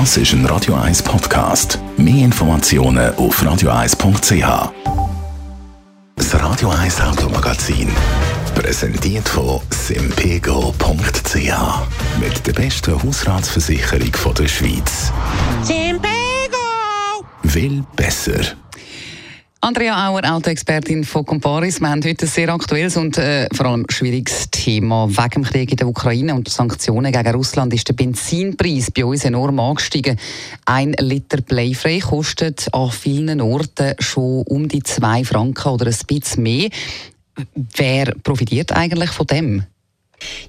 Das ist ein Radio 1 Podcast. Mehr Informationen auf radio1.ch. Das Radio 1 Automagazin. Präsentiert von simpego.ch. Mit der besten Hausratsversicherung der Schweiz. Simpego! Will besser. Andrea Auer, Autoexpertin von Comparis. Wir haben heute ein sehr aktuelles und äh, vor allem schwieriges Thema. Wegen dem Krieg in der Ukraine und Sanktionen gegen Russland ist der Benzinpreis bei uns enorm angestiegen. Ein Liter Playfrei kostet an vielen Orten schon um die zwei Franken oder ein bisschen mehr. Wer profitiert eigentlich von dem?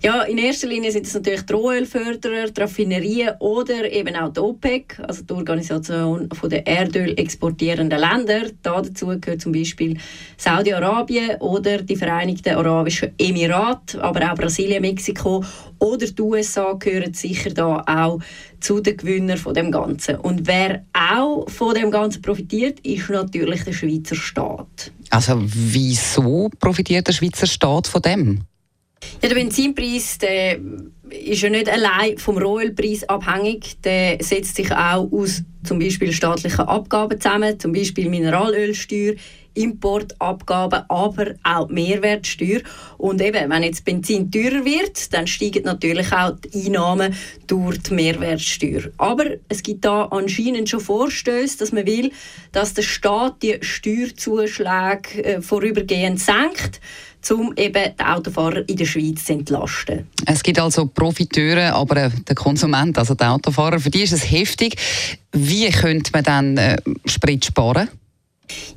Ja, in erster Linie sind es natürlich die Rohölförderer, die Raffinerien oder eben auch die OPEC, also die Organisation der Erdöl exportierenden Länder. Da dazu gehört zum Beispiel Saudi-Arabien oder die Vereinigten Arabischen Emirate, aber auch Brasilien, Mexiko oder die USA gehören sicher da auch zu den Gewinnern von dem Ganzen. Und wer auch von dem Ganzen profitiert, ist natürlich der Schweizer Staat. Also wieso profitiert der Schweizer Staat von dem? Ja, der Benzinpreis der ist ja nicht allein vom Rohölpreis abhängig. Der setzt sich auch aus zum Beispiel staatlichen Abgaben zusammen, zum Beispiel Mineralölsteuer, Importabgaben, aber auch Mehrwertsteuer. Und eben, wenn jetzt Benzin teurer wird, dann steigen natürlich auch die Einnahmen durch die Mehrwertsteuer. Aber es gibt da anscheinend schon Vorstöße, dass man will, dass der Staat die Steuerzuschläge äh, vorübergehend senkt um eben die Autofahrer in der Schweiz zu entlasten. Es gibt also Profiteure, aber äh, der Konsument, also der Autofahrer, für die ist es heftig. Wie könnte man dann äh, Sprit sparen?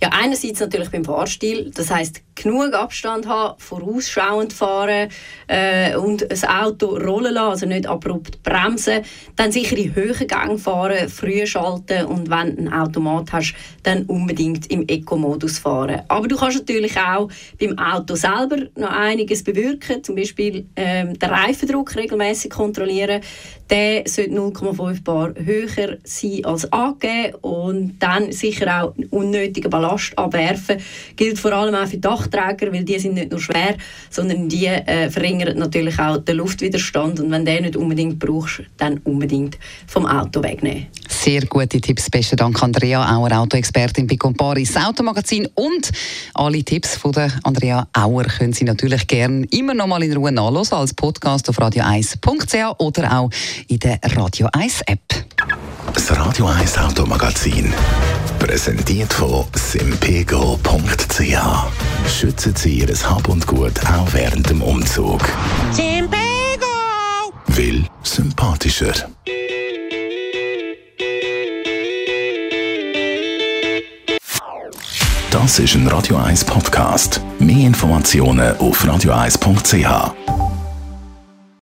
Ja, einerseits natürlich beim Fahrstil, das heißt genug Abstand haben, vorausschauend fahren äh, und das Auto rollen lassen, also nicht abrupt bremsen, dann sicher in Höhengang fahren, früh schalten und wenn du ein Automat hast, dann unbedingt im Eco-Modus fahren. Aber du kannst natürlich auch beim Auto selber noch einiges bewirken, zum Beispiel ähm, den Reifendruck regelmäßig kontrollieren. Der sollte 0,5 Bar höher sein als angegeben und dann sicher auch unnötigen Ballast abwerfen. Gilt vor allem auch für Dachträger, weil die sind nicht nur schwer, sondern die äh, verringern natürlich auch den Luftwiderstand und wenn du den nicht unbedingt brauchst, dann unbedingt vom Auto wegnehmen. Sehr gute Tipps. Besten Dank, Andrea Auer, Autoexpertin bei Comparis Automagazin. Und alle Tipps von der Andrea Auer können Sie natürlich gerne immer noch mal in Ruhe nachlesen als Podcast auf radio1.ch oder auch in der Radio 1 App. Das Radio 1 Automagazin. Präsentiert von simpego.ch. Schützen Sie Ihr Hab und Gut auch während dem Umzug. Simpego! Will sympathischer. Das ist ein Radio 1 Podcast. Mehr Informationen auf radio1.ch.